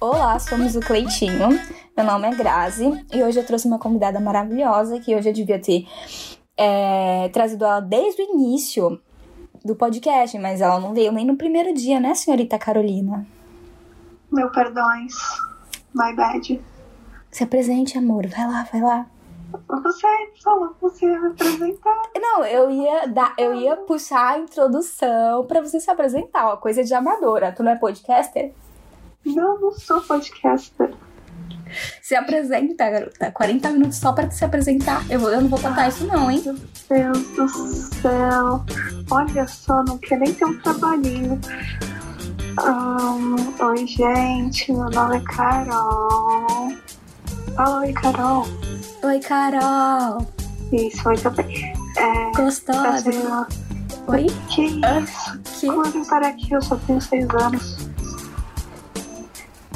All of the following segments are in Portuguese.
Olá, somos o Cleitinho. Meu nome é Grazi e hoje eu trouxe uma convidada maravilhosa que hoje eu devia ter é, trazido ela desde o início do podcast, mas ela não veio nem no primeiro dia, né, senhorita Carolina? Meu perdões. My bad. Se apresente, amor. Vai lá, vai lá. Você falou que você ia me apresentar. Não, eu ia dar, eu ia puxar a introdução pra você se apresentar, uma coisa de amadora. Tu não é podcaster? Não, não sou podcaster. Se apresenta, garota. 40 minutos só pra se apresentar. Eu, vou, eu não vou contar isso, não, hein? Meu Deus do céu. Olha só, não quer nem ter um trabalhinho. Ahn, oi, gente. Meu nome é Carol. Fala, oi, Carol. Oi, Carol. Isso, muito bem. É, Gostosa. prazer. Oi? Que Ah, isso? Que? Como eu vim parar aqui? Eu só tenho seis anos.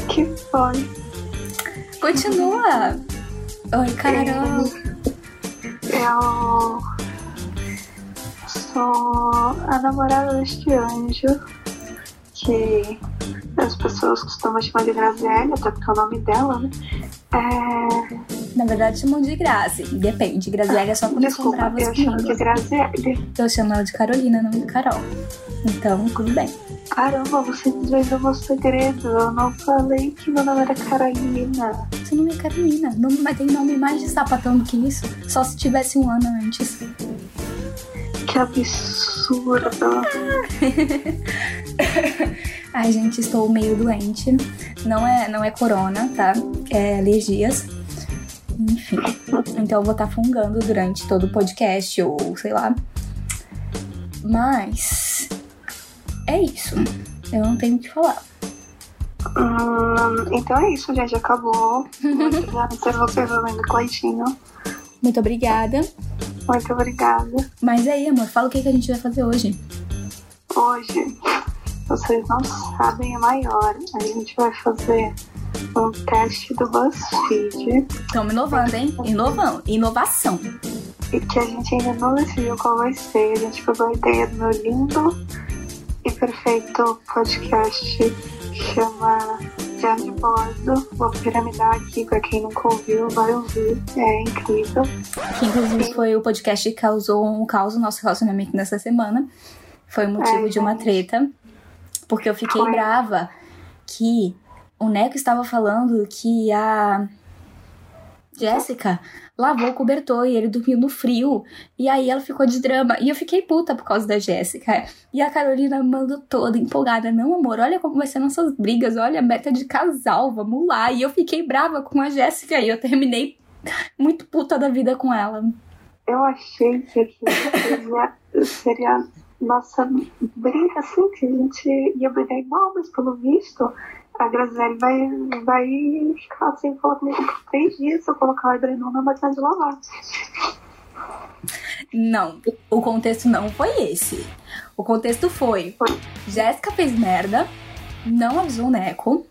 Que foi? Continua. Oi, Carol. Eu sou a namorada deste anjo que as pessoas costumam chamar de Graziella, até porque é o nome dela, né? É... Na verdade, chamam de Grazi. Depende. Graziella é só quando são Desculpa, bravas eu chamo de Graziella. Eu chamo ela de Carolina, não de Carol. Então, tudo bem. Caramba, você desvendou meu segredo. Eu não falei que meu nome era Carolina. Seu nome é Carolina. Não, mas tem nome mais de sapatão do que isso. Só se tivesse um ano antes. Que absurdo. Ai, gente, estou meio doente. Não é, não é corona, tá? É alergias. Enfim. Então eu vou estar fungando durante todo o podcast, ou sei lá. Mas. É isso. Eu não tenho o que falar. Hum, então é isso, gente. Acabou. Muito obrigada por vocês ouvindo Cleitinho. Muito obrigada. Muito obrigada. Mas aí, amor, fala o que, que a gente vai fazer hoje. Hoje, vocês não sabem a maior. A gente vai fazer um teste do BuzzFeed Estamos inovando, hein? Inovando. Inovação. e que a gente ainda não decidiu qual vai ser. A gente pegou a ideia do meu lindo e perfeito podcast chama de Bordo. Vou piramidar aqui pra quem nunca ouviu, vai ouvir. É incrível. Que inclusive foi o podcast que causou um caos no nosso relacionamento nessa semana. Foi o motivo É, de uma gente. treta. Porque eu fiquei Foi. brava que o Neco estava falando que a Jéssica lavou o cobertor e ele dormiu no frio. E aí ela ficou de drama. E eu fiquei puta por causa da Jéssica. E a Carolina mandou toda empolgada. Não, amor, olha como vai ser nossas brigas. Olha, meta de casal, vamos lá. E eu fiquei brava com a Jéssica e eu terminei muito puta da vida com ela. Eu achei que seria, seria nossa briga, assim, que a gente ia brigar igual, mas pelo visto, a Graziele vai, vai ficar sem falar comigo por três dias se eu colocar o edredom na máquina de lavar. Não, o contexto não foi esse. O contexto foi: Foi. Jéssica fez merda, não avisou o Neco.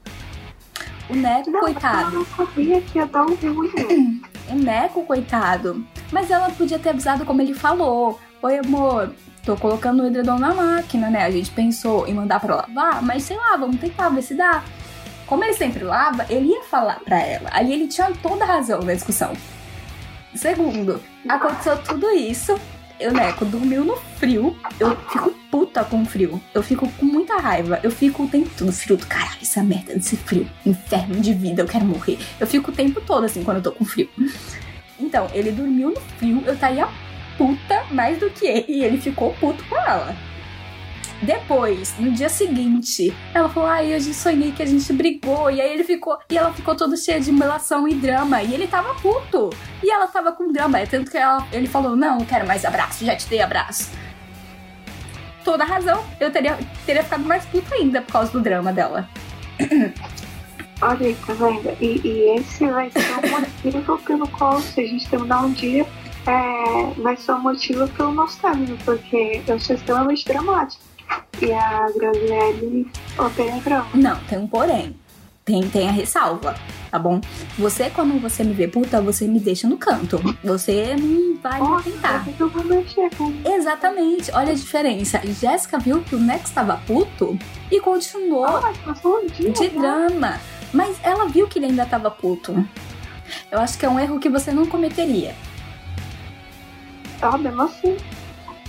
O Neco, Não, coitado. eu não sabia que ia dar um ruim. O Neco, coitado. Mas ela podia ter avisado como ele falou. Oi, amor, tô colocando o edredom na máquina, né? A gente pensou em mandar pra lavar, mas sei lá, vamos tentar ver se dá. Como ele sempre lava, ele ia falar pra ela. Ali ele tinha toda a razão na discussão. Segundo, aconteceu tudo isso. O Neco dormiu no frio. Eu fico puta com frio. Eu fico com muita raiva. Eu fico o tempo todo frio do caralho, essa merda desse frio. Inferno de vida, eu quero morrer. Eu fico o tempo todo assim quando eu tô com frio. Então, ele dormiu no frio, eu estaria puta mais do que ele. E ele ficou puto com ela. Depois, no dia seguinte, ela falou: Ai, eu sonhei que a gente brigou. E aí ele ficou. E ela ficou toda cheia de melação e drama. E ele tava puto. E ela tava com drama. É Tanto que ela, ele falou: Não, não quero mais abraço, já te dei abraço. Toda razão. Eu teria, teria ficado mais puta ainda por causa do drama dela. Olha tá vendo? E, e esse vai ser o motivo pelo qual, se a gente terminar um dia, é, vai ser o motivo pelo nosso término, porque eu sou extremamente dramática. E a odeia drama. Não, tem um porém. Tem, tem a ressalva, tá bom? Você, quando você me vê puta, você me deixa no canto. Você não vale Ó, tentar. por que eu vou mexer com Exatamente, olha a diferença. Jéssica viu que o Nex estava puto e continuou Ah, mas um dia. de né? drama. Mas ela viu que ele ainda tava puto. Eu acho que é um erro que você não cometeria. Ah, mesmo assim.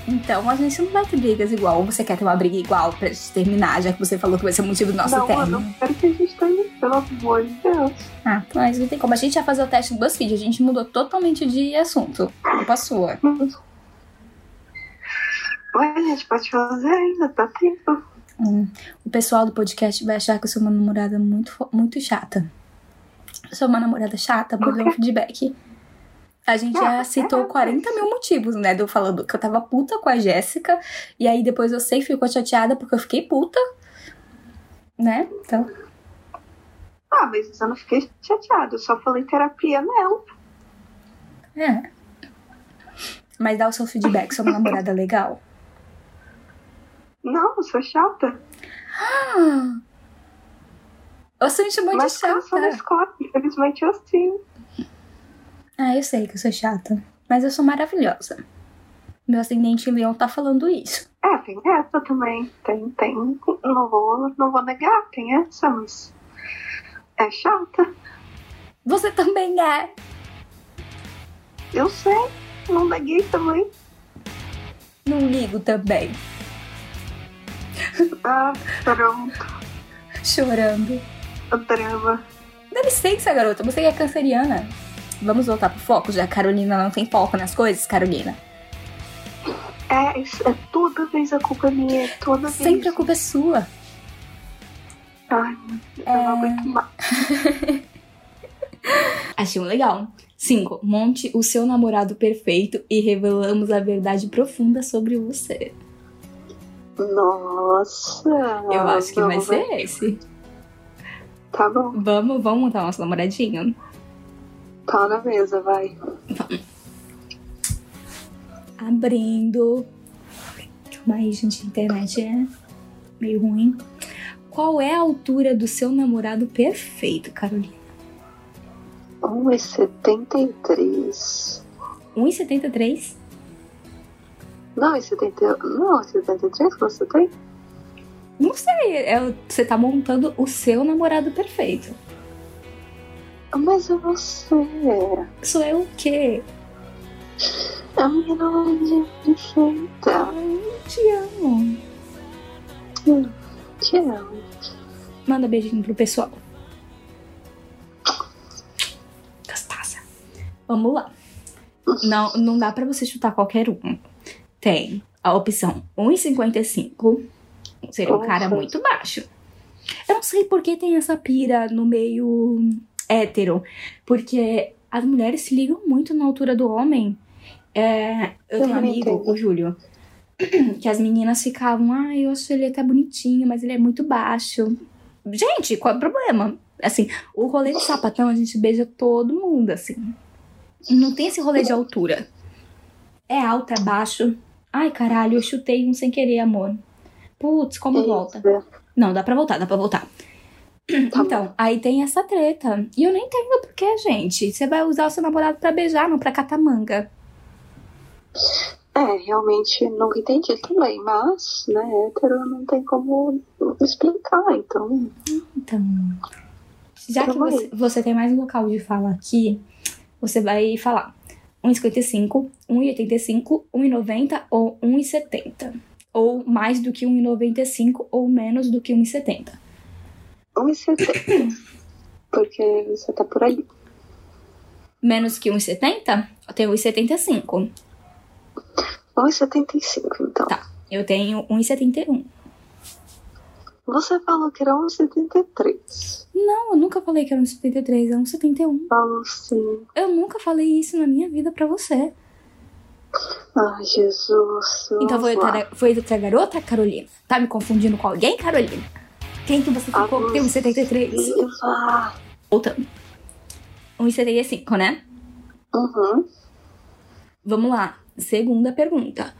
Então a gente não vai ter brigas igual. Ou você quer ter uma briga igual pra gente terminar, já que você falou que vai ser o motivo do nosso não, eu término? não quero que a gente termine, pelo amor de Deus. Ah, mas não tem como. A gente ia fazer o teste do BuzzFeed, a gente mudou totalmente de assunto. Culpa sua. Ué, a gente pode fazer ainda, tá tempo. Hum, O pessoal do podcast vai achar que eu sou uma namorada muito, muito chata. Eu sou uma namorada chata, Por mandou um feedback. A gente já mas citou é, 40 mil motivos, né? De eu falando que eu tava puta com a Jéssica. E aí depois eu sei que ficou chateada porque eu fiquei puta. Né? Então. Ah, mas eu não fiquei chateado, eu só falei terapia nela. É. Mas dá o seu feedback, sou uma namorada legal. Não, eu sou chata. Ah! Você me chamou de Mas eu sou chata. escola, infelizmente eu sim. Ah, eu sei que eu sou chata. Mas eu sou maravilhosa. Meu ascendente leão tá falando isso. É, tem essa também. Tem, tem. Não vou, não vou negar, tem essa, mas. É chata. Você também é. Eu sei. Não neguei também. Não ligo também. Ah, pronto. Chorando. O drama. Dá licença, garota. Você é canceriana. Vamos voltar pro foco, já a Carolina não tem foco nas coisas, Carolina. É, é toda vez a culpa é minha. é Toda vez. Sempre a culpa é sua. Ai, eu É. não aguento mais. Achei um legal. 5. Monte o seu namorado perfeito e revelamos a verdade profunda sobre você. Nossa. Eu acho que vai ser esse. Tá bom. Vamos, vamos montar nosso namoradinho? Tá na mesa, vai. Abrindo. Calma aí, gente. A internet é meio ruim. Qual é a altura do seu namorado perfeito, Carolina? 1,73. 1,73? Não, é 70. Não, é 73 que você tem? Não sei. é- você tá montando o seu namorado perfeito. Mas é você. Sou eu o quê? A minha namoradinha perfeita. Te amo. Te amo. Manda beijinho pro pessoal. Gostosa. Vamos lá. Não, não dá pra você chutar qualquer um. Tem a opção 1,55. Seria um cara muito baixo. Eu não sei por que tem essa pira no meio hétero. Porque as mulheres se ligam muito na altura do homem. É, eu Eu tenho um amigo, entendo. o Júlio, que as meninas ficavam, ah, eu acho ele até bonitinho, mas ele é muito baixo. Gente, qual é o problema? Assim, o rolê de sapatão a gente beija todo mundo, assim. Não tem esse rolê de altura. É alto, é baixo. Ai, caralho, eu chutei um sem querer, amor. Putz, como volta? Não, dá pra voltar, dá pra voltar. Tá então, aí tem essa treta. E eu nem entendo por que, gente. Você vai usar o seu namorado pra beijar, não pra catar manga. É, realmente nunca entendi também, mas, né, hétero não tem como explicar, então. Então, já que Calma aí. você, você tem mais um local de fala aqui, você vai falar 1,55, 1,85, 1,90 ou 1,70. Ou mais do que 1,95 ou menos do que 1,70. 1,70. Porque você tá por ali. Menos que 1,70? Eu tenho 1,75. 1,75, então. Tá. Eu tenho 1,71. Você falou que era 1,73. Não, eu nunca falei que era 1,73, é 1,71. Falou sim. Eu nunca falei isso na minha vida pra você. Ai, Jesus. Então foi outra, foi outra garota, Carolina? Tá me confundindo com alguém, Carolina? Quem que você ficou tem 1,73? Viva. Voltando. 1,75, né? Uhum. Vamos lá. Segunda pergunta.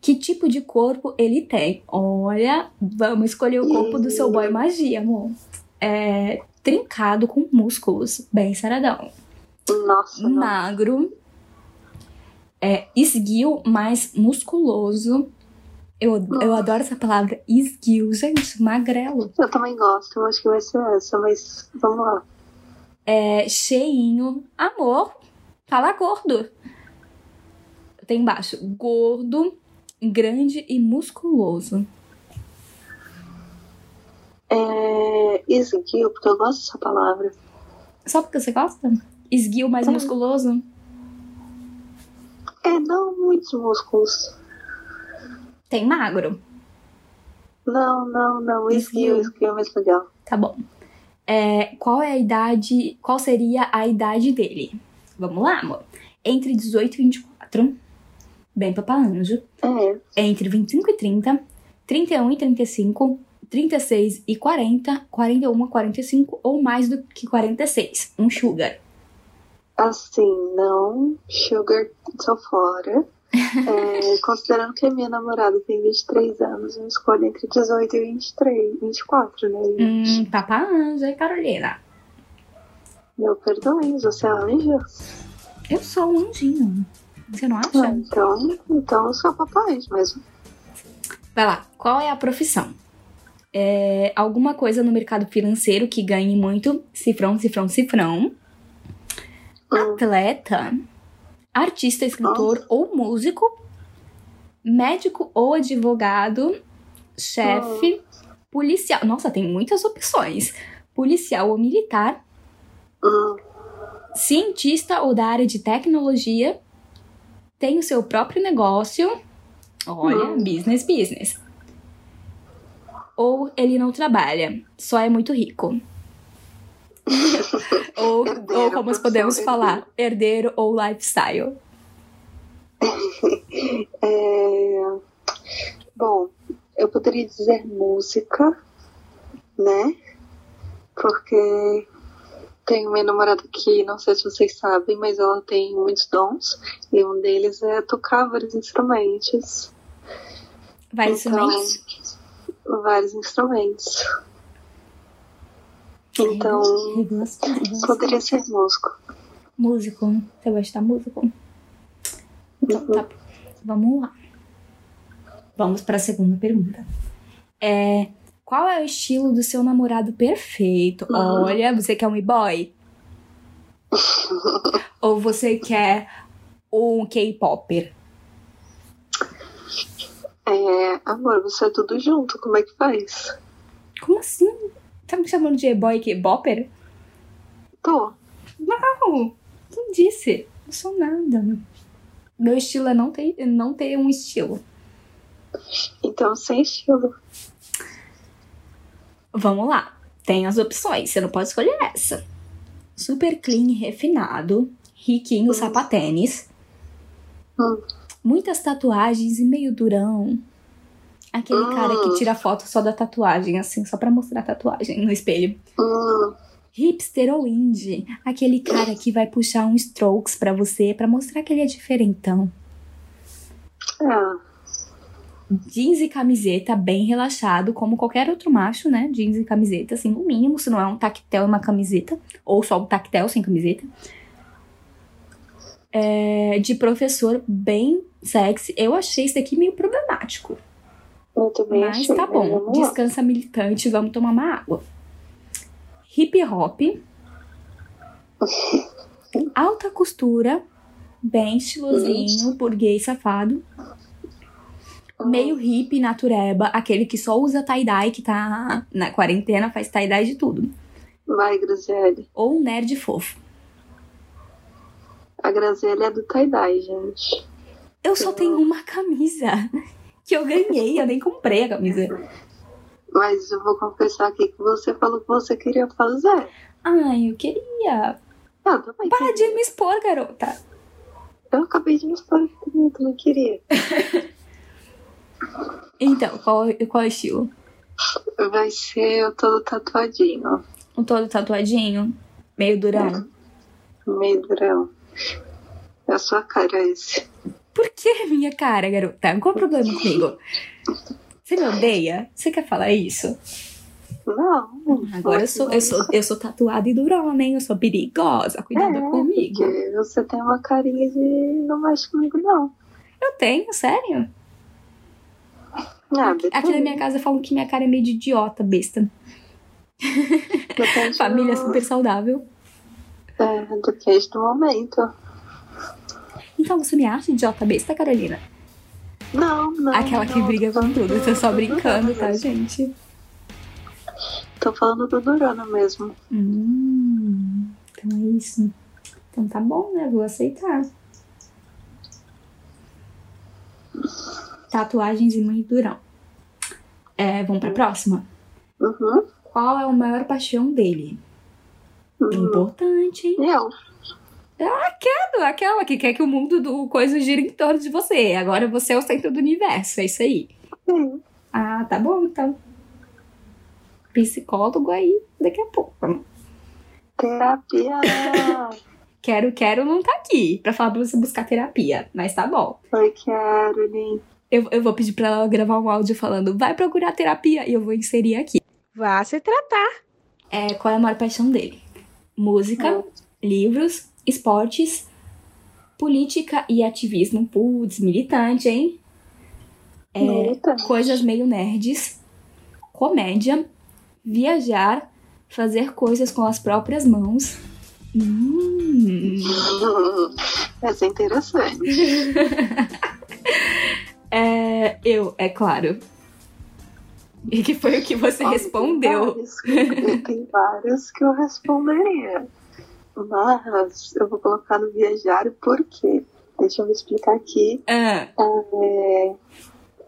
Que tipo de corpo ele tem? Olha, vamos escolher o corpo do seu boy magia, amor. É trincado com músculos, bem saradão. Nossa. Magro. É esguio mais musculoso. Eu, eu adoro essa palavra, esguio, gente, magrelo. Eu também gosto, eu acho que vai ser essa, mas vamos lá. É cheinho, amor, fala gordo. Tem embaixo, gordo, grande e musculoso. É esguio, porque eu gosto dessa palavra. Só porque você gosta? Esguio mais É. musculoso? É, não muitos músculos. Tem magro. Não, não, não. Esguio. Esguio, é mais legal. Tá bom. É, qual é a idade. Qual seria a idade dele? Vamos lá, amor. Entre 18 e 24. Bem papalanjo. É, Entre 25 e 30. 31 e 35. 36 e 40. 41 a 45 ou mais do que 46. Um sugar. assim, não. Sugar, tô fora. É, considerando que a minha namorada tem 23 anos, eu escolho entre 18 e 23, 24, né? Hum, papalanjo, hein, Carolina? Meu perdão, você é anjo? Eu sou um anjinho. Você não Ah, acha? Então, então eu sou papai mesmo. Vai lá. Qual é a profissão? É alguma coisa no mercado financeiro que ganhe muito. Cifrão, cifrão, cifrão. Hum, Atleta. Artista, escritor ou músico. Médico ou advogado. Chefe. Policial. Nossa, tem muitas opções. Policial ou militar. hum, Cientista ou da área de tecnologia. Tem o seu próprio negócio. Olha, business, business. Ou ele não trabalha, só é muito rico. Ou, Herdeiro, ou como nós podemos falar, herdeiro ou lifestyle. É, Bom, eu poderia dizer música, né? Porque tenho minha namorada que, não sei se vocês sabem, mas ela tem muitos dons. E um deles é tocar vários instrumentos. Vários Então, instrumentos. Vários instrumentos. Então, poderia ser músico. Músico. Você vai estar músico? Então tá. Vamos lá. Vamos para a segunda pergunta. É, qual é o estilo do seu namorado perfeito? Uhum. Olha, você quer um e-boy? Ou você quer um K-popper? É, amor, você é tudo junto, como é que faz? Como assim? Tá me chamando de e-boy K-popper? Tô. Não! Quem disse? Não sou nada. Meu estilo é não ter, não ter um estilo. Então, sem estilo. Vamos lá. Tem as opções, você não pode escolher essa. Super clean refinado, riquinho sapatênis, Hum. muitas tatuagens e meio durão. Aquele Hum. cara que tira foto só da tatuagem, assim, só pra mostrar a tatuagem no espelho. Hum, Hipster ou indie, aquele cara que vai puxar um strokes pra você pra mostrar que ele é diferentão. é. Jeans e camiseta bem relaxado, como qualquer outro macho, né? Jeans e camiseta, assim, no mínimo, se não é um tactel e uma camiseta, ou só um tactel sem camiseta. É, de professor bem sexy. Eu achei isso daqui meio problemático. Eu também Mas tá bom. Descansa militante, vamos tomar uma água. Hip hop. Alta costura. Bem estilosinho, burguês safado. Meio hippie, natureba. Aquele que só usa tie-dye, que tá na quarentena, faz tie-dye de tudo. Vai, Graziele. Ou um nerd fofo. A Graziele é do tie-dye, gente. Eu só tenho uma camisa. Que eu ganhei, eu nem comprei a camisa. Mas eu vou confessar aqui que você falou que você queria fazer. Ai, eu queria. Eu também Para queria. de me expor, garota. Eu acabei de me expor também, eu também queria. Então, qual, qual é o estilo? Vai ser eu todo tatuadinho. Um todo tatuadinho? Meio durão? Meio durão. É a sua cara esse. Por que minha cara, garota? Qual o problema comigo? Você me odeia? Você quer falar isso? Não. Agora eu sou, eu sou, eu sou tatuada e durona, hein? Eu sou perigosa. Cuidado é, comigo. Porque você tem uma carinha de não mexe comigo, não. Eu tenho, sério. Ah, aqui, aqui na minha casa falam que minha cara é meio de idiota, besta. Família super saudável. É, depende do momento. Então você me acha idiota besta, Carolina? Não, não. Aquela que não, briga tô com tudo. Eu tô só do brincando, tá, mesmo. gente? Tô falando do Durana mesmo. Hum, então é isso. Então tá bom, né? Vou aceitar. Tatuagens e mãe durão. É, vamos pra próxima. Uhum. Qual é a maior paixão dele? Uhum. importante, hein? Eu. Aquela, aquela que quer que o mundo do coisa gira em torno de você. Agora você é o centro do universo, é isso aí. Sim. Ah, tá bom, então. Psicólogo aí, daqui a pouco. Terapia. Quero, quero não tá aqui pra falar pra você buscar terapia, mas tá bom. Oi, Caroline. Eu, eu vou pedir pra ela gravar um áudio falando, vai procurar terapia, e eu vou inserir aqui. Vá se tratar. É, qual é a maior paixão dele? Música, livros, esportes, política e ativismo. Putz, militante, hein? É, Militante. coisas meio nerds, comédia, viajar, fazer coisas com as próprias mãos. Hum. Essa é interessante. É, eu, é claro. E que foi o que você respondeu. Tem vários que eu responderia. Mas eu vou colocar no viajar por quê? Deixa eu me explicar aqui. Ah, É,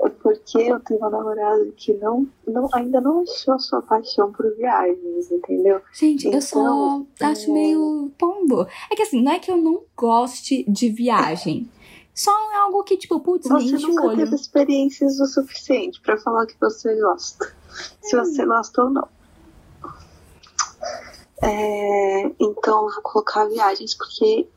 é porque eu tenho uma namorada que não, não, ainda não achou sua paixão por viagens, entendeu? gente, eu só Então, acho é. meio pombo. É que assim, não é que eu não goste de viagem. Só é algo que, tipo, putz, Você o nunca olho. teve experiências o suficiente pra falar que você gosta. Se você gosta ou não. É, então eu vou colocar viagens porque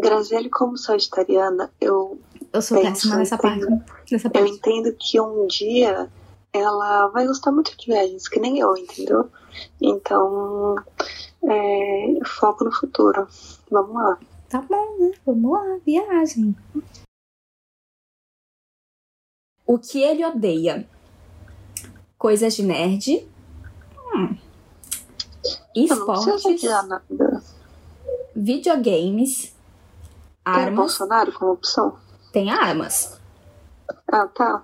Graziele como sagitariana, eu, Eu sou péssima nessa parte. Nessa eu parte. entendo que um dia ela vai gostar muito de viagens, que nem eu, entendeu? Então, é, foco no futuro. Vamos lá. Tá bom, né? Vamos lá, viagem. O que ele odeia? Coisas de nerd. Hum. Esportes. Videogames. Tem Armas. Bolsonaro como opção? Tem armas. Ah, tá.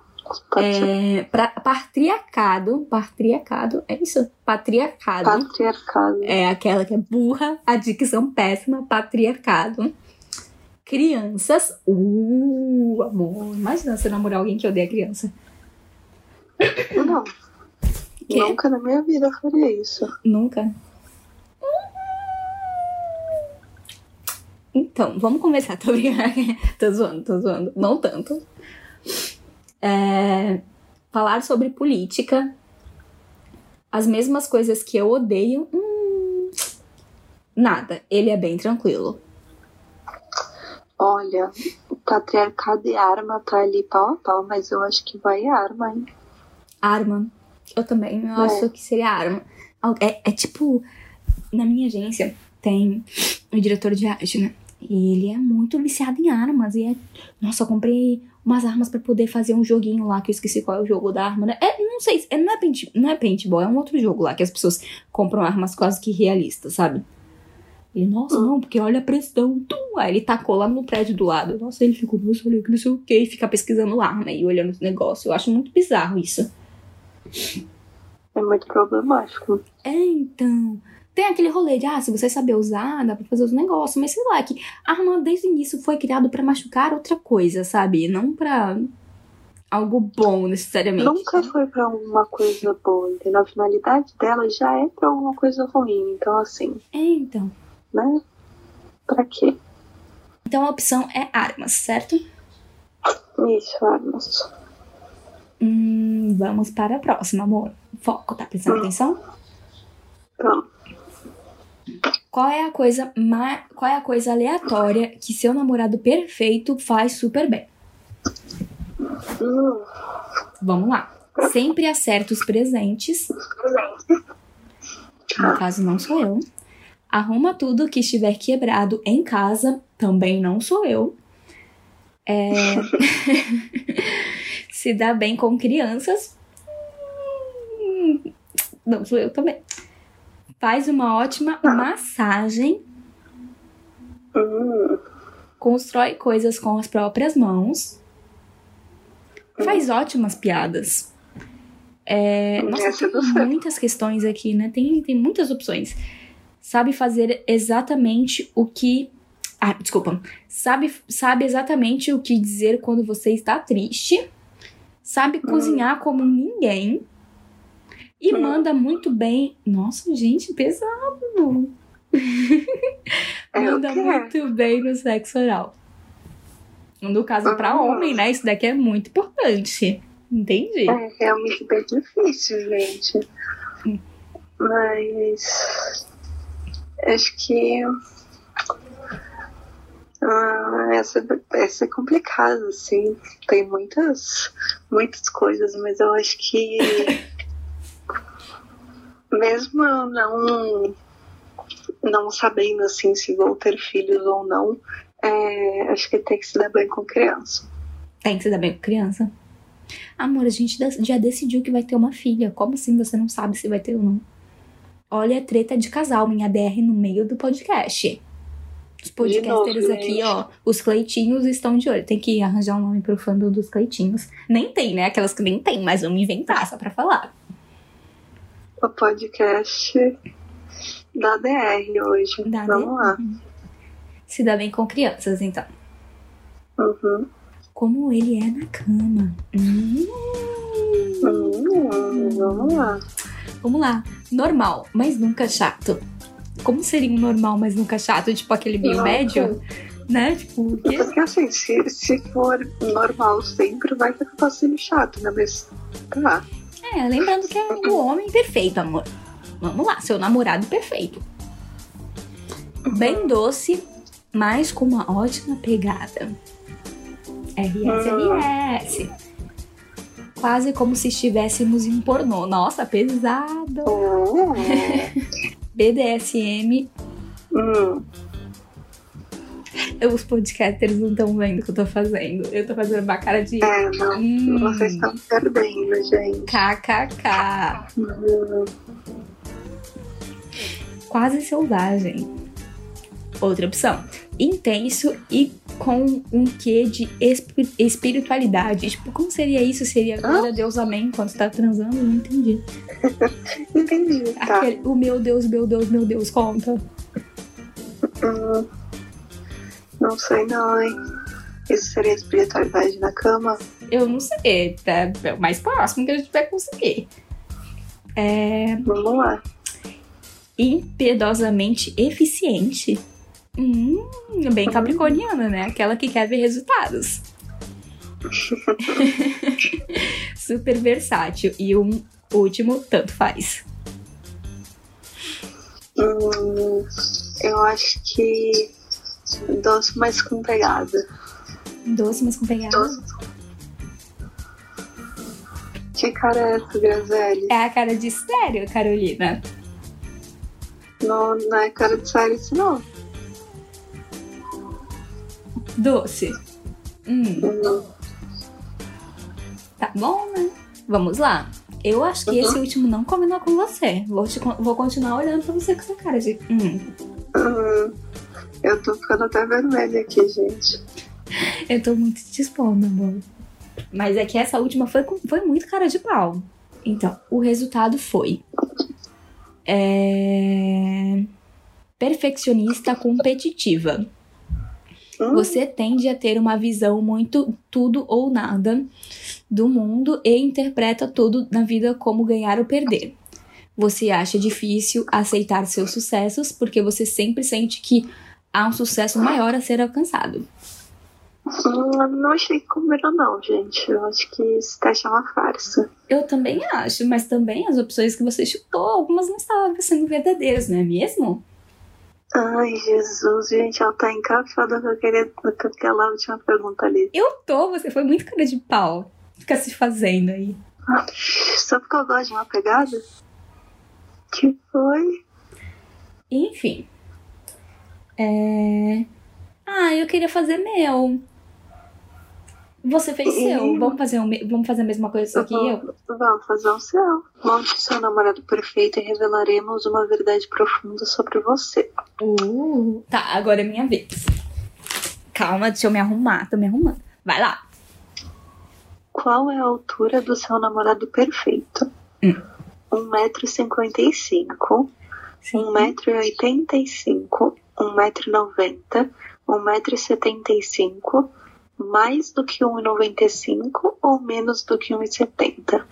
É, pra, patriarcado. Patriarcado. É isso? Patriarcado. Patriarcado. É aquela que é burra, a dicção péssima, patriarcado. Crianças. Uh, amor. Imagina você namorar alguém que odeia criança. Não. Quê? Nunca na minha vida eu faria isso. Nunca. Então, vamos começar. Tô brincando. tô zoando, tô zoando. Não tanto. É, falar sobre política. As mesmas coisas que eu odeio. Hum, nada. Ele é bem tranquilo. Olha, o patriarcado e arma tá ali pau a pau, mas eu acho que vai arma, hein? Arma. Eu também eu É. acho que seria arma. É, é tipo, na minha agência tem o diretor de arte, né? E ele é muito viciado em armas. E é. Nossa, eu comprei umas armas pra poder fazer um joguinho lá, que eu esqueci qual é o jogo da arma, né? É, não sei, é, não, é paint, não é paintball, é um outro jogo lá, que as pessoas compram armas quase que realistas, sabe? E, nossa, não, porque olha a pressão. Tum! Aí ele tacou lá no prédio do lado. Nossa, ele ficou, nossa, olha que não sei o que, e fica pesquisando arma e olhando os negócios. Eu acho muito bizarro isso. É muito problemático. É, então. Tem aquele rolê de, ah, se você saber usar, dá pra fazer os negócios. Mas sei lá, que a arma desde o início foi criado pra machucar outra coisa, sabe? Não pra algo bom necessariamente. Nunca foi pra alguma coisa boa, entendeu? A finalidade dela já é pra alguma coisa ruim. Então, assim, É, então. né? Pra quê? Então a opção é armas, certo? Isso, armas. Hum, vamos para a próxima, amor. Foco, tá prestando Hum. atenção? Então, Qual é a coisa ma... qual é a coisa aleatória que seu namorado perfeito faz super bem? Vamos lá. Sempre acerta os presentes. No caso, não sou eu. Arruma tudo que estiver quebrado em casa. Também não sou eu. É... Se dá bem com crianças. Hum, Não sou eu também. Faz uma ótima massagem. Hum, Constrói coisas com as próprias mãos. Faz ótimas piadas. É, nossa, é do tem muitas questões aqui, né? Tem, tem muitas opções. Sabe fazer exatamente o que. Ah, desculpa. Sabe, sabe exatamente o que dizer quando você está triste. Sabe cozinhar como ninguém. E Hum. manda muito bem. Nossa, gente, pesado. é manda muito bem no sexo oral. No caso, pra Ah. homem, né? Isso daqui é muito importante. Entendi. É realmente bem difícil, gente. Hum. Mas acho que ah, essa, essa é complicada, assim. Tem muitas, muitas coisas, mas eu acho que mesmo eu não, não sabendo assim se vou ter filhos ou não, é, acho que tem que se dar bem com criança. Tem que se dar bem com criança. Amor, a gente já decidiu que vai ter uma filha. Como assim você não sabe se vai ter ou não? Olha a treta de casal, minha DR no meio do podcast. Os podcasters novo, aqui, ó, os Cleitinhos estão de olho. Tem que arranjar um nome pro fandom dos Cleitinhos. Nem tem, né? Aquelas que nem tem, mas vamos inventar só pra falar. O podcast da DR hoje. Da Vamos DR. lá. Se dá bem com crianças, então. Uhum. Como ele é na cama. Hum. Hum, vamos lá. Vamos lá. Normal, mas nunca chato. Como seria um normal, mas nunca chato? Tipo aquele meio Nossa. médio? Né? Tipo? Porque assim, se, se for normal sempre, vai acabar sendo chato, né? Mas tá. É, lembrando que é o homem perfeito, amor. Vamos lá, seu namorado perfeito. Bem doce, mas com uma ótima pegada. RSRS. Quase como se estivéssemos em pornô. Nossa, pesado. Hum, BDSM. Os podcasters não estão vendo o que eu tô fazendo. Eu tô fazendo uma cara de. é, não. Hum, Vocês estão perdendo, gente. KKK. Hum, Quase selvagem. Outra opção. Intenso e com um quê de espi- espiritualidade. Tipo, como seria isso? Seria glória a Deus, amém, quando tá transando? Não entendi. entendi. Tá. Aquele, o meu Deus, meu Deus, meu Deus, conta. Hum, não sei não, hein? Isso seria espiritualidade na cama? Eu não sei, tá é o mais próximo que a gente vai conseguir. É. Vamos lá. Impiedosamente eficiente. Hum, bem capricorniana, né? Aquela que quer ver resultados. Super versátil. E um último, tanto faz. Hum, eu acho que doce, mas com pegada. Doce, mas com pegada. Doce. Que cara é essa, Grazelli? É a cara de sério, Carolina. Não, não é cara de sério isso, não. Doce. Hum, tá bom, né? Vamos lá. Eu acho que Uhum. esse último não combinou com você. Vou, te vou continuar olhando pra você com essa cara de. Hum. hum. Eu tô ficando até vermelha aqui, gente. Eu tô muito te expondo, amor. Mas é que essa última foi, foi muito cara de pau. Então, o resultado foi. é, Perfeccionista competitiva. Hum, Você tende a ter uma visão muito tudo ou nada do mundo e interpreta tudo na vida como ganhar ou perder. Você acha difícil aceitar seus sucessos porque você sempre sente que há um sucesso maior a ser alcançado. hum, não achei que combinou, não, gente. Eu acho que esse teste é uma farsa. Eu também acho, mas também as opções que você chutou, algumas não estavam sendo verdadeiras, não é mesmo? Ai, Jesus, gente, ela tá encaixada com, aquele, com aquela última pergunta ali. Eu tô, você foi muito cara de pau. Fica se fazendo aí. Só porque eu gosto de uma pegada? Que foi? Enfim. É... Ah, eu queria fazer meu. Você fez E- seu. Vamos fazer, o me- Vamos fazer a mesma coisa só que eu? Vamos- fazer o seu. Monte seu namorado perfeito e revelaremos uma verdade profunda sobre você. Uh, tá, agora é minha vez. Calma, deixa eu me arrumar. Tô me arrumando. Vai lá. Qual é a altura do seu namorado perfeito? Hum. 1,55m, Sim. 1,85m, 1,90m, 1,75m, mais do que 1,95m ou menos do que 1,70m?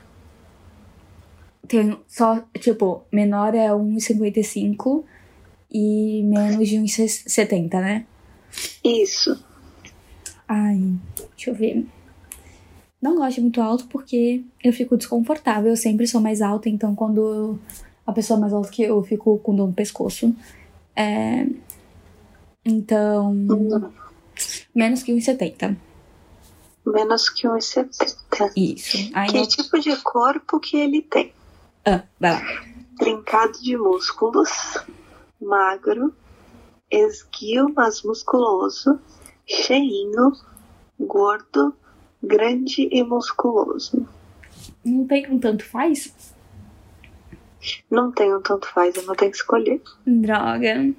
Tem só, tipo, menor é 1,55 e menos de 1,70, né? Isso. Ai, deixa eu ver. Não gosto de muito alto porque eu fico desconfortável. Eu sempre sou mais alta, então quando a pessoa é mais alta que eu, eu fico com dor no pescoço. É... Então, menos que 1,70. Menos que 1,70m. Isso. Aí Que eu... tipo de corpo que ele tem? Ah, vai lá. Trincado de músculos, magro, esguio, mas musculoso, cheinho, gordo, grande e musculoso. Não tem um tanto faz? Não tenho tanto faz, eu não tenho que escolher. Droga.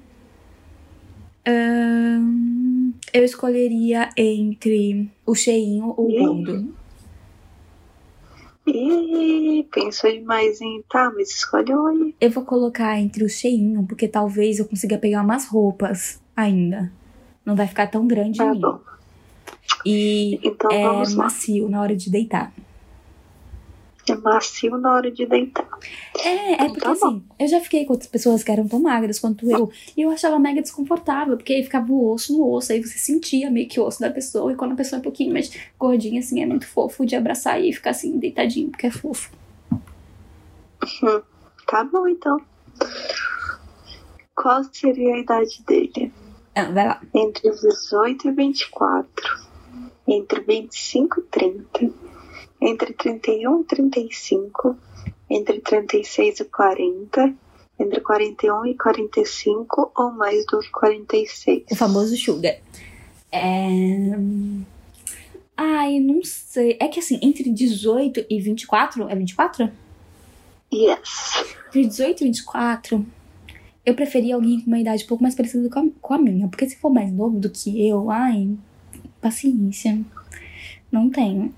Eu escolheria entre o cheinho ou o Ih. gordo. E pensou demais em. Tá, mas escolhe um aí. Eu vou colocar entre o cheinho, porque talvez eu consiga pegar umas roupas ainda. Não vai ficar tão grande em Tá mim. bom. E Então é macio na hora de deitar. É macio na hora de deitar. É, é porque Tá assim, eu já fiquei com outras pessoas que eram tão magras quanto eu. E eu achava mega desconfortável, porque aí ficava o osso no osso, aí você sentia meio que o osso da pessoa. E quando a pessoa é um pouquinho mais gordinha, assim, é muito fofo de abraçar e ficar assim, deitadinho, porque é fofo. Tá bom, então. Qual seria a idade dele? Ah, vai lá. Entre 18 e 24. Entre 25 e 30. Entre 31 e 35. Entre 36 e 40. Entre 41 e 45 ou mais do que 46. O famoso sugar. É... Ai, não sei. É que assim, entre 18 e 24, é 24? Yes. Entre 18 e 24, eu preferia alguém com uma idade um pouco mais parecida com a, com a minha. Porque se for mais novo do que eu, ai, paciência. Não tenho.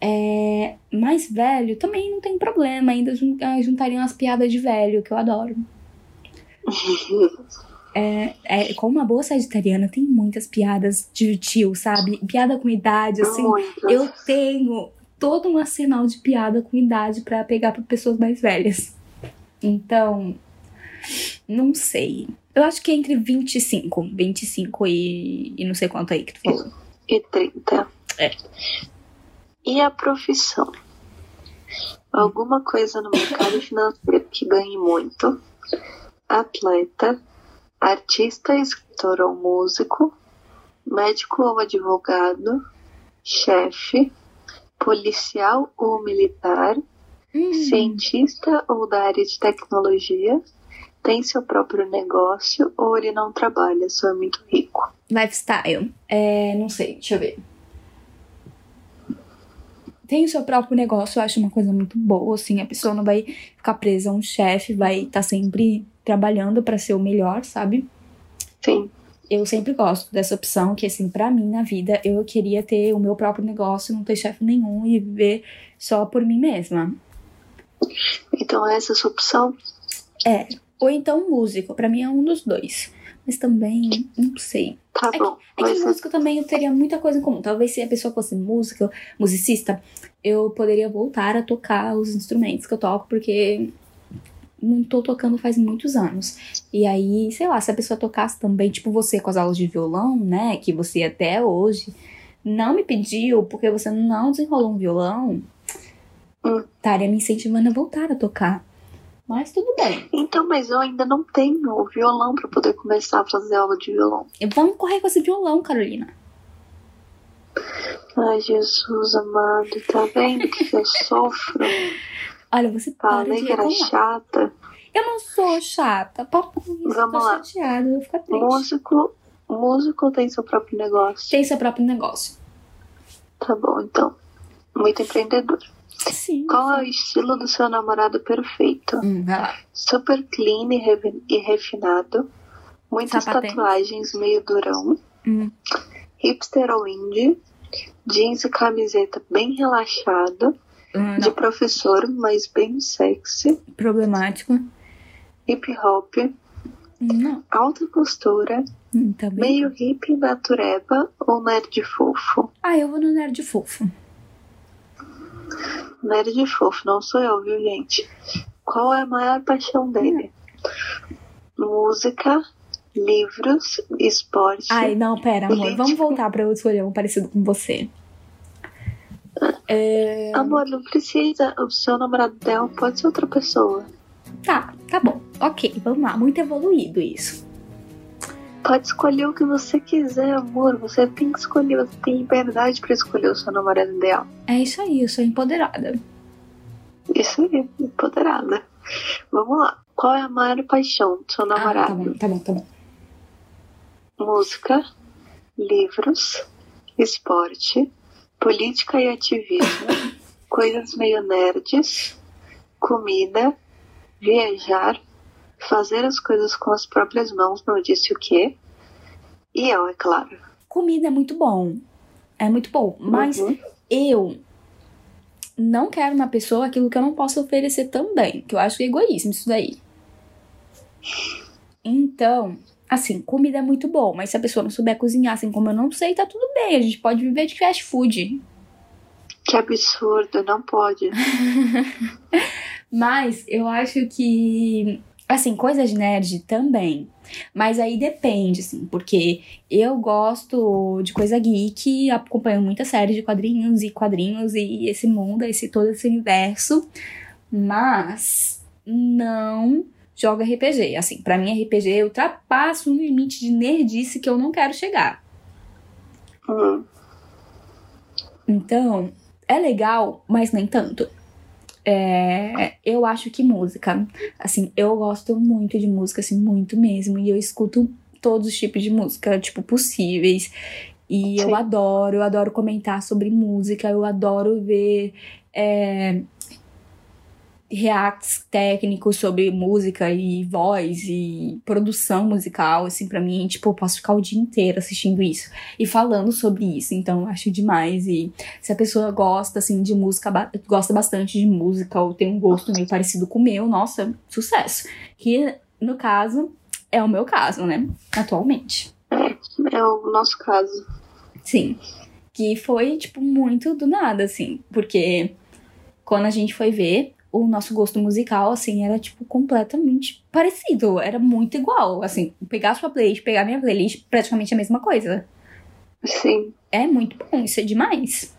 É, mais velho também não tem problema. Ainda ah, juntaria umas piadas de velho, que eu adoro. É, com uma boa sagitariana, tem muitas piadas de tio, sabe? Piada com idade, assim. Muito. Eu tenho todo um arsenal de piada com idade pra pegar pra pessoas mais velhas. Então, não sei. Eu acho que é entre 25. 25 e, e não sei quanto aí que tu falou. e 30. É. E a profissão? Alguma coisa no mercado financeiro que ganhe muito. Atleta, artista, escritor ou músico, médico ou advogado, chefe, policial ou militar, Hum, cientista ou da área de tecnologia, tem seu próprio negócio ou ele não trabalha, só é muito rico. lifestyle. É, não sei, deixa eu ver. Tem o seu próprio negócio, eu acho uma coisa muito boa, assim. A pessoa não vai ficar presa a um chefe, vai estar sempre trabalhando pra ser o melhor, sabe? Sim. eu sempre gosto dessa opção, que assim, pra mim na vida, eu queria ter o meu próprio negócio, não ter chefe nenhum e viver só por mim mesma. Então essa é a sua opção? É. Ou então músico, pra mim é um dos dois. Mas também, não sei. Tá É bom. É que ser músico também eu teria muita coisa em comum. Talvez se a pessoa fosse música, musicista, eu poderia voltar a tocar os instrumentos que eu toco, porque não tô tocando faz muitos anos. E aí, sei lá, se a pessoa tocasse também, tipo você com as aulas de violão, né? Que você até hoje não me pediu, porque você não desenrolou um violão, Hum. estaria me incentivando a voltar a tocar. Mas tudo bem. Então, mas eu ainda não tenho o violão pra poder começar a fazer aula de violão. Vamos correr com esse violão, Carolina. Ai, Jesus amado, tá vendo que eu sofro? Olha, você para Falei que era chata. Eu não sou chata. Papo isso, Vamos tô lá. chateada, eu vou ficar triste. Músico, músico tem seu próprio negócio. Tem seu próprio negócio. Tá bom, então. Muito empreendedor. Sim. Qual é o estilo do seu namorado perfeito? Hum, lá. Super clean e, e refinado. Muitas Sapatênis. tatuagens meio durão. Hum. Hipster ou indie. Jeans e camiseta bem relaxado. Hum, De professor, mas bem sexy. Problemático. Hip hop. Não. Alta costura. Hum, também. Meio hippie natureba ou nerd fofo? Ah, eu vou no nerd fofo. Nerd fofo, não sou eu, viu, gente? Qual é a maior paixão dele? Música, livros, esporte. Ai, não, pera, amor. Vamos voltar pra eu escolher um parecido com você. É... Amor, não precisa. O seu namorado dela pode ser outra pessoa. Tá, tá bom. Ok, vamos lá. Muito evoluído isso. Pode escolher o que você quiser, amor. Você tem que escolher, você tem liberdade pra escolher o seu namorado ideal. É isso aí, eu sou empoderada. Isso aí, empoderada. Vamos lá. Qual é a maior paixão do seu Ah, tá namorado? bom, tá bom, tá bom. música, livros, esporte, política e ativismo, coisas meio nerds, comida, viajar, fazer as coisas com as próprias mãos, não disse o quê, e eu, é claro. Comida é muito bom. É muito bom. Mas Uhum. eu não quero na pessoa aquilo que eu não posso oferecer também. Que eu acho egoísmo isso daí. Então, assim, comida é muito bom, mas se a pessoa não souber cozinhar, assim como eu não sei, tá tudo bem. A gente pode viver de fast food. Que absurdo, não pode. Mas eu acho que. Assim, coisas nerd também. Mas aí depende, assim, porque eu gosto de coisa geek, acompanho muita série de quadrinhos e quadrinhos e esse mundo, esse todo esse universo. Mas não joga RPG. Assim, pra mim, RPG ultrapassa um limite de nerdice que eu não quero chegar. Hum, Então, é legal, mas nem tanto. É, eu acho que música, assim, eu gosto muito de música, assim, muito mesmo. E eu escuto todos os tipos de música, tipo, possíveis. E eu Sim. adoro, eu adoro comentar sobre música, eu adoro ver é, reacts técnicos sobre música e voz e produção musical, assim, pra mim, tipo, eu posso ficar o dia inteiro assistindo isso e falando sobre isso, então eu acho demais. E se a pessoa gosta, assim, de música, ba- gosta bastante de música ou tem um gosto meio parecido com o meu, nossa, sucesso. Que, no caso, é o meu caso, né? Atualmente. é o nosso caso. Sim. Que foi, tipo, muito do nada, assim. Porque quando a gente foi ver, o nosso gosto musical, assim, era, tipo, completamente parecido. Era muito igual. Assim, pegar a sua playlist, pegar a minha playlist, praticamente a mesma coisa. Sim. É muito bom, isso é demais.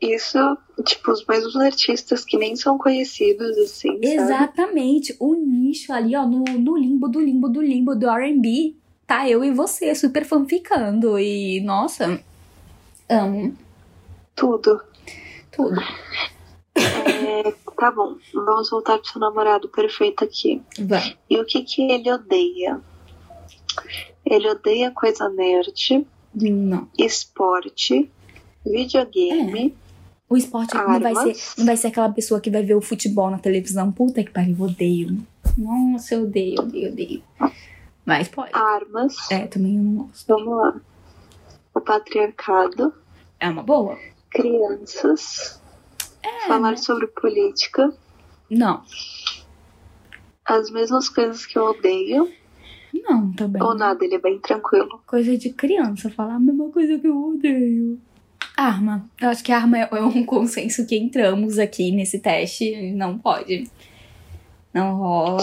Isso, tipo, os mesmos artistas que nem são conhecidos, assim, sabe? Exatamente. O nicho ali, ó, no, no limbo do limbo do limbo do R&B, tá eu e você super fanficando. E, nossa, amo Tudo. tudo. É, tá bom, vamos voltar pro seu namorado perfeito aqui. Vai. E o que que ele odeia? Ele odeia coisa nerd, Não. esporte, videogame, O esporte não vai, ser, não vai ser aquela pessoa que vai ver o futebol na televisão. Puta que pariu, odeio. Nossa, eu odeio, odeio, odeio. Mas pode. armas. É, também eu não gosto. Vamos lá. O patriarcado, É uma boa? crianças, É, falar né? sobre política, Não. as mesmas coisas que eu odeio, Não, também. ou nada, ele é bem tranquilo. Coisa de criança, falar a mesma coisa que eu odeio. Arma. Eu acho que arma é é um consenso que entramos aqui nesse teste. Não pode. Não rola.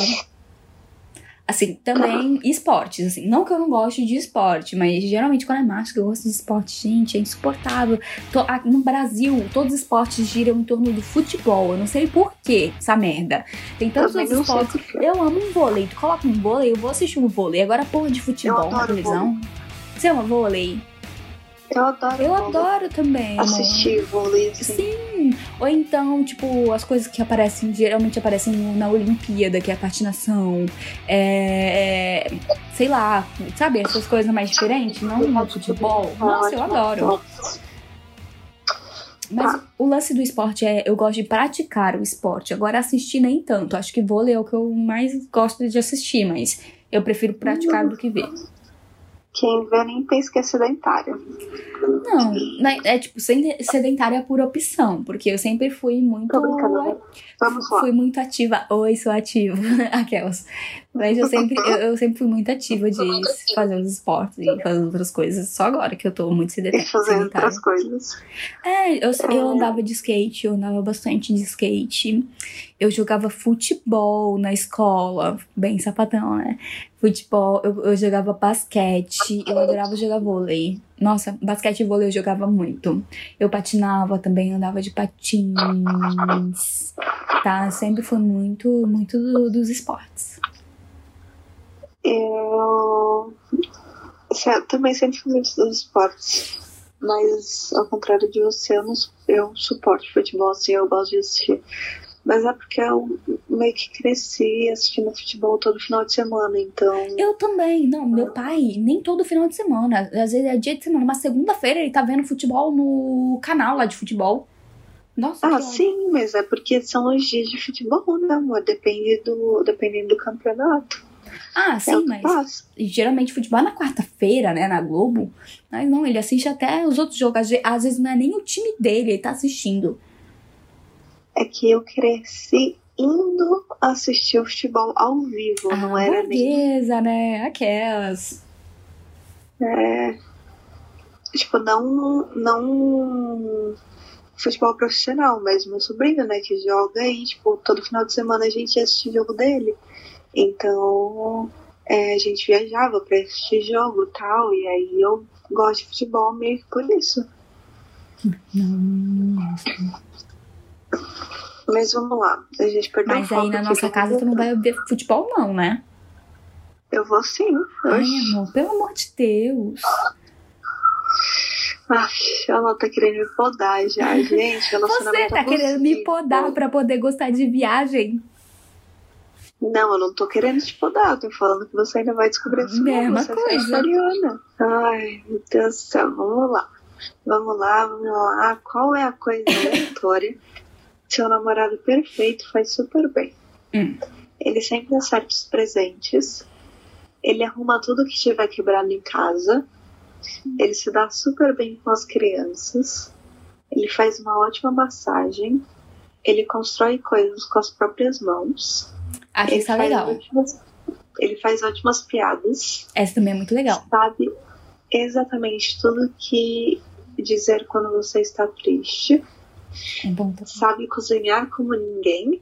Assim, também esportes, assim. Não que eu não goste de esporte, mas geralmente quando é que eu gosto de esporte, gente, é insuportável. Tô- ah, no Brasil, todos os esportes giram em torno do futebol. Eu não sei por que essa merda. Tem tantos outros esportes. Eu amo um vôlei. Tu coloca um vôlei, eu vou assistir um vôlei. Agora, porra de futebol na televisão. Você ama vôlei? Eu adoro. Eu vôlei. adoro também. assistir vôlei. Assim. Sim. Ou então, tipo, as coisas que aparecem, geralmente aparecem na Olimpíada, que é a patinação. É. é, sei lá, sabe? Essas coisas mais diferentes, não no futebol. Nossa, eu adoro. Mas o lance do esporte é, eu gosto de praticar o esporte. Agora assistir nem tanto. Acho que vôlei é o que eu mais gosto de assistir, mas eu prefiro praticar do que ver. Quem vê nem pensa que é sedentária. Não, né, é tipo sed- sedentária por opção, porque eu sempre fui muito Tô brincando, né? Vamos lá. fui muito ativa. Oi, sou ativa. Aquelas. Mas eu sempre, eu, eu sempre fui muito ativa de fazer os esportes e fazer outras coisas. Só agora que eu tô muito E sedentária. fazer outras coisas. É, eu, eu andava de skate, eu andava bastante de skate. Eu jogava futebol na escola, bem sapatão, né? Futebol, eu, eu jogava basquete, eu adorava jogar vôlei. Nossa, basquete e vôlei eu jogava muito. Eu patinava também, andava de patins. Tá, sempre foi muito, muito do- dos esportes. Eu também sempre fui muito dos esportes. Mas ao contrário de você, eu, não, eu suporto futebol, assim, eu gosto de assistir. Mas é porque eu meio que cresci assistindo futebol todo final de semana, então. Eu também, não, meu pai, nem todo final de semana. Às vezes é dia de semana, uma segunda-feira ele tá vendo futebol no canal lá de futebol. Nossa, Ah, sim, mas é porque são os dias de futebol, né, amor? Depende do, dependendo do campeonato. Ah, é sim, mas passa. geralmente futebol é na quarta-feira, né, na Globo. Mas não, ele assiste até os outros jogos. Às vezes não é nem o time dele, ele tá assistindo. É que eu cresci indo assistir o futebol ao vivo, não ah, era nem burguesa, né? Aquelas. É, tipo, não, não futebol profissional, mas meu sobrinho, né, que joga e, tipo, todo final de semana a gente assiste jogo dele. Então, é, a gente viajava pra assistir jogo e tal, e aí eu gosto de futebol meio que por isso. Não, não gosto. Mas vamos lá, a gente perdeu Mas foco aí na nossa vamos casa tu não vai ver futebol, não, né? Eu vou sim. Ai, Oxi. amor, pelo amor de Deus. Ai, ela tá querendo me podar já, gente. Você tá querendo me podar pra poder gostar de viagem? Não, eu não tô querendo te podar, eu tô falando que você ainda vai descobrir isso. Mesma você coisa. É. Ai, meu Deus do céu, vamos lá. Vamos lá, vamos lá. Qual é a coisa aleatória seu namorado perfeito faz super bem? Hum. Ele sempre acerta os presentes. Ele arruma tudo que tiver quebrado em casa. Ele se dá super bem com as crianças. Ele faz uma ótima massagem. Ele constrói coisas com as próprias mãos. Acho Ele isso legal. ótimas- ele faz ótimas piadas, Essa também é muito legal. sabe exatamente tudo que dizer quando você está triste, É bom também. sabe cozinhar como ninguém,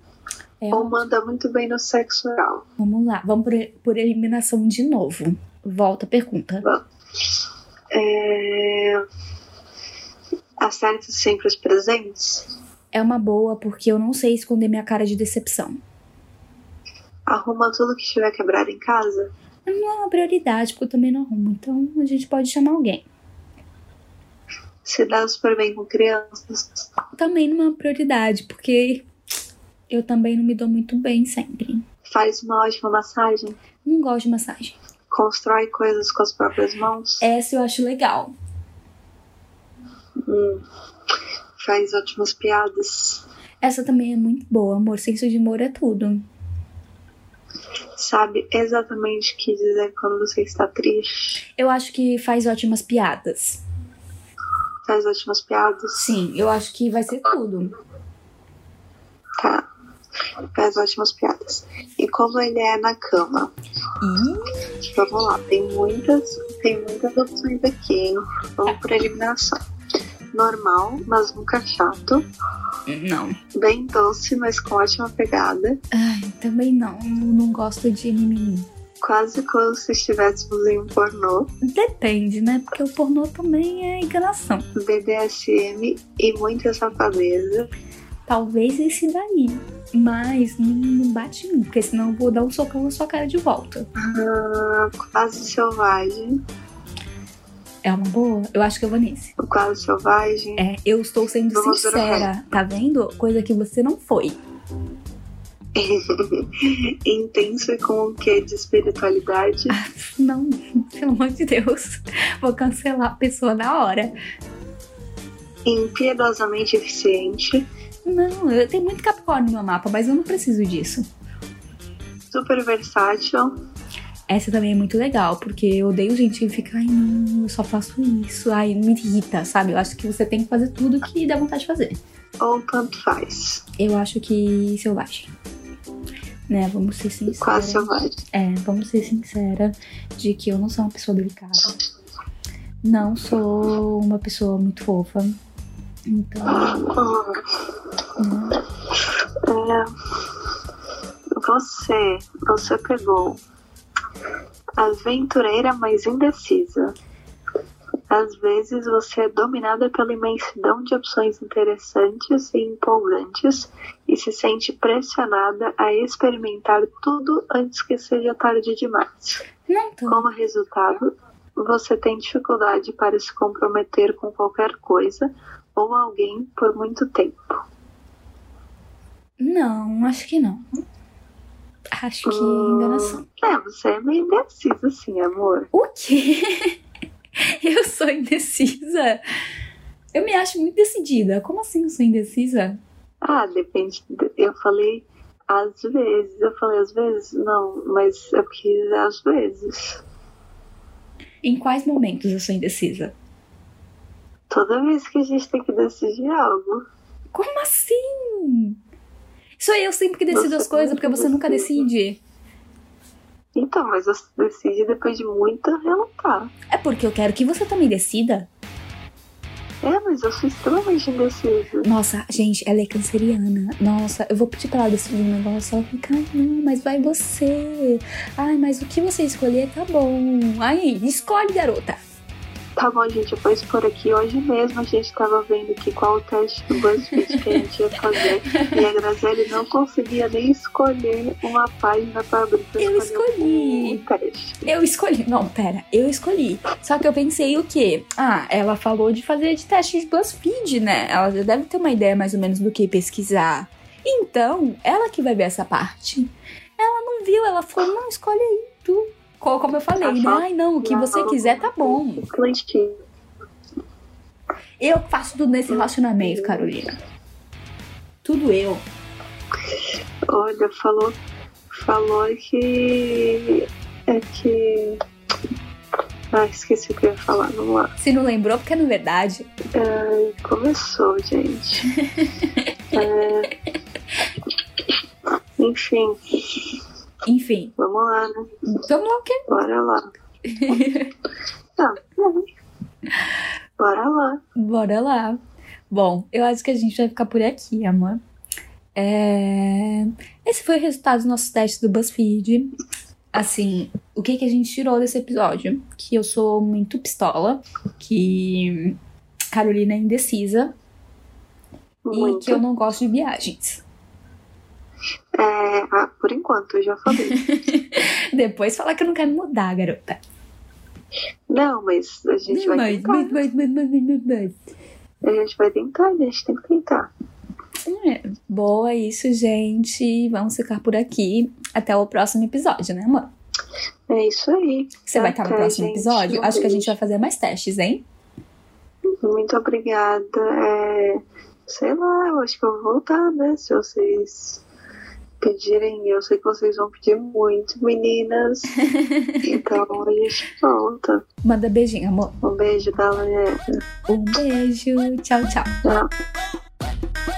É, ou manda muito bem no sexo oral. Vamos lá, vamos por, por eliminação de novo. Volta a pergunta. É... Acerta sempre os presentes, É uma boa porque eu não sei esconder minha cara de decepção. arruma tudo que tiver quebrado em casa, Não é uma prioridade, porque eu também não arrumo. Então a gente pode chamar alguém. Se dá super bem com crianças, Também não é uma prioridade, porque eu também não me dou muito bem sempre. faz uma ótima massagem, Não gosto de massagem. constrói coisas com as próprias mãos, Essa eu acho legal. hum, faz ótimas piadas. Essa também é muito boa, amor. Senso de humor é tudo. sabe exatamente o que dizer quando você está triste, Eu acho que faz ótimas piadas. Faz ótimas piadas, Sim, eu acho que vai ser tudo. tá? Faz ótimas piadas. E como ele é na cama? E Vamos lá, tem muitas, tem muitas opções aqui, hein? Vamos por eliminação. Normal, mas nunca chato. não. Bem doce, mas com ótima pegada. Ai, também não. Não gosto de mimimi. Quase como se estivéssemos em um pornô. Depende, né? Porque o pornô também é enganação. BDSM e muita safadeza. Talvez esse daí. Mas não, bate em mim, porque senão eu vou dar um socão na sua cara de volta. Ah, quase selvagem. É uma boa? Eu acho que eu vou nesse. O quase selvagem. É, eu estou sendo Vamos sincera, tá vendo? Coisa que você não foi. Intenso e com o que de espiritualidade. Não, pelo amor de Deus. Vou cancelar a pessoa na hora. Impiedosamente eficiente. Não, eu tenho muito Capricórnio no meu mapa, mas eu não preciso disso. Super versátil. Essa também é muito legal, porque eu odeio gente que fica, ai não, eu só faço isso, ai, me irrita, sabe? Eu acho que você tem que fazer tudo que dá vontade de fazer. Ou tanto faz. Eu acho que selvagem. Né, vamos ser sinceros. Quase selvagem. É, vamos ser sincera de que eu não sou uma pessoa delicada. Não sou uma pessoa muito fofa. Então, né? É, você, você pegou aventureira, mas indecisa. Às vezes você é dominada pela imensidão de opções interessantes e empolgantes e se sente pressionada a experimentar tudo antes que seja tarde demais. Como resultado, você tem dificuldade para se comprometer com qualquer coisa ou alguém por muito tempo. Não, acho que não. Acho que Hum. enganação. É, você é meio indecisa, assim, amor. O quê? Eu sou indecisa? Eu me acho muito decidida. Como assim eu sou indecisa? Ah, depende. Eu falei às vezes. Eu falei às vezes? Não, mas eu quis às vezes. Em quais momentos eu sou indecisa? Toda vez que a gente tem que decidir algo. Como assim? Sou eu sempre que decido Você as coisas, porque você nunca decide. Então, mas você decide depois de muito relutar. É porque eu quero que você também decida. É, mas eu sou extremamente indecisa. Nossa, gente, ela é canceriana. Nossa, eu vou pedir pra ela decidir um negócio. Ela fica, ai, não, mas vai você. Ai, mas o que você escolher tá bom. Aí, escolhe, garota. Tá bom, gente, eu vou expor aqui. Hoje mesmo a gente tava vendo aqui qual o teste do BuzzFeed que a gente ia fazer. E a Graziele não conseguia nem escolher uma página pra abrir pra Eu escolhi. o teste. Eu escolhi. Não, pera, eu escolhi. Só que eu pensei o quê? Ah, ela falou de fazer de teste de BuzzFeed, né? Ela já deve ter uma ideia mais ou menos do que pesquisar. Então, ela que vai ver essa parte. Ela não viu, ela falou, não, escolhe aí, tu. Co- Como eu falei, né? Ai, não, o que você quiser tá bom. Eu faço tudo nesse relacionamento, Carolina. Tudo eu. Olha, falou, falou que. É que. Ah, esqueci o que eu ia falar, vamos lá. Se não lembrou, porque é na verdade. Ai, começou, gente. É, Enfim, Enfim, vamos lá, né? vamos lá o quê? Bora lá. Tá. Bora lá. Bora lá. Bom, eu acho que a gente vai ficar por aqui, amor. É, Esse foi o resultado dos nossos testes do BuzzFeed. Assim, o que, que a gente tirou desse episódio? Que eu sou muito pistola, que Carolina é indecisa e Muito. que eu não gosto de viagens. É, ah, por enquanto, eu já falei. Depois fala que eu não quero mudar, garota. Não, mas a gente vai tentar. mas, mas, mas, mas, mas. A gente vai tentar, a gente tem que tentar. É, boa, é isso, gente. Vamos ficar por aqui. Até o próximo episódio, né, amor? É isso aí. Você vai estar no Até, próximo gente. episódio? Um Acho que a gente beijo. vai fazer mais testes, hein? Muito obrigada. É, sei lá, eu acho que eu vou voltar, né? Se vocês pedirem, eu sei que vocês vão pedir muito, meninas. então a gente volta. Manda beijinho, amor. Um beijo, galera. Um beijo. Tchau, tchau. Tchau.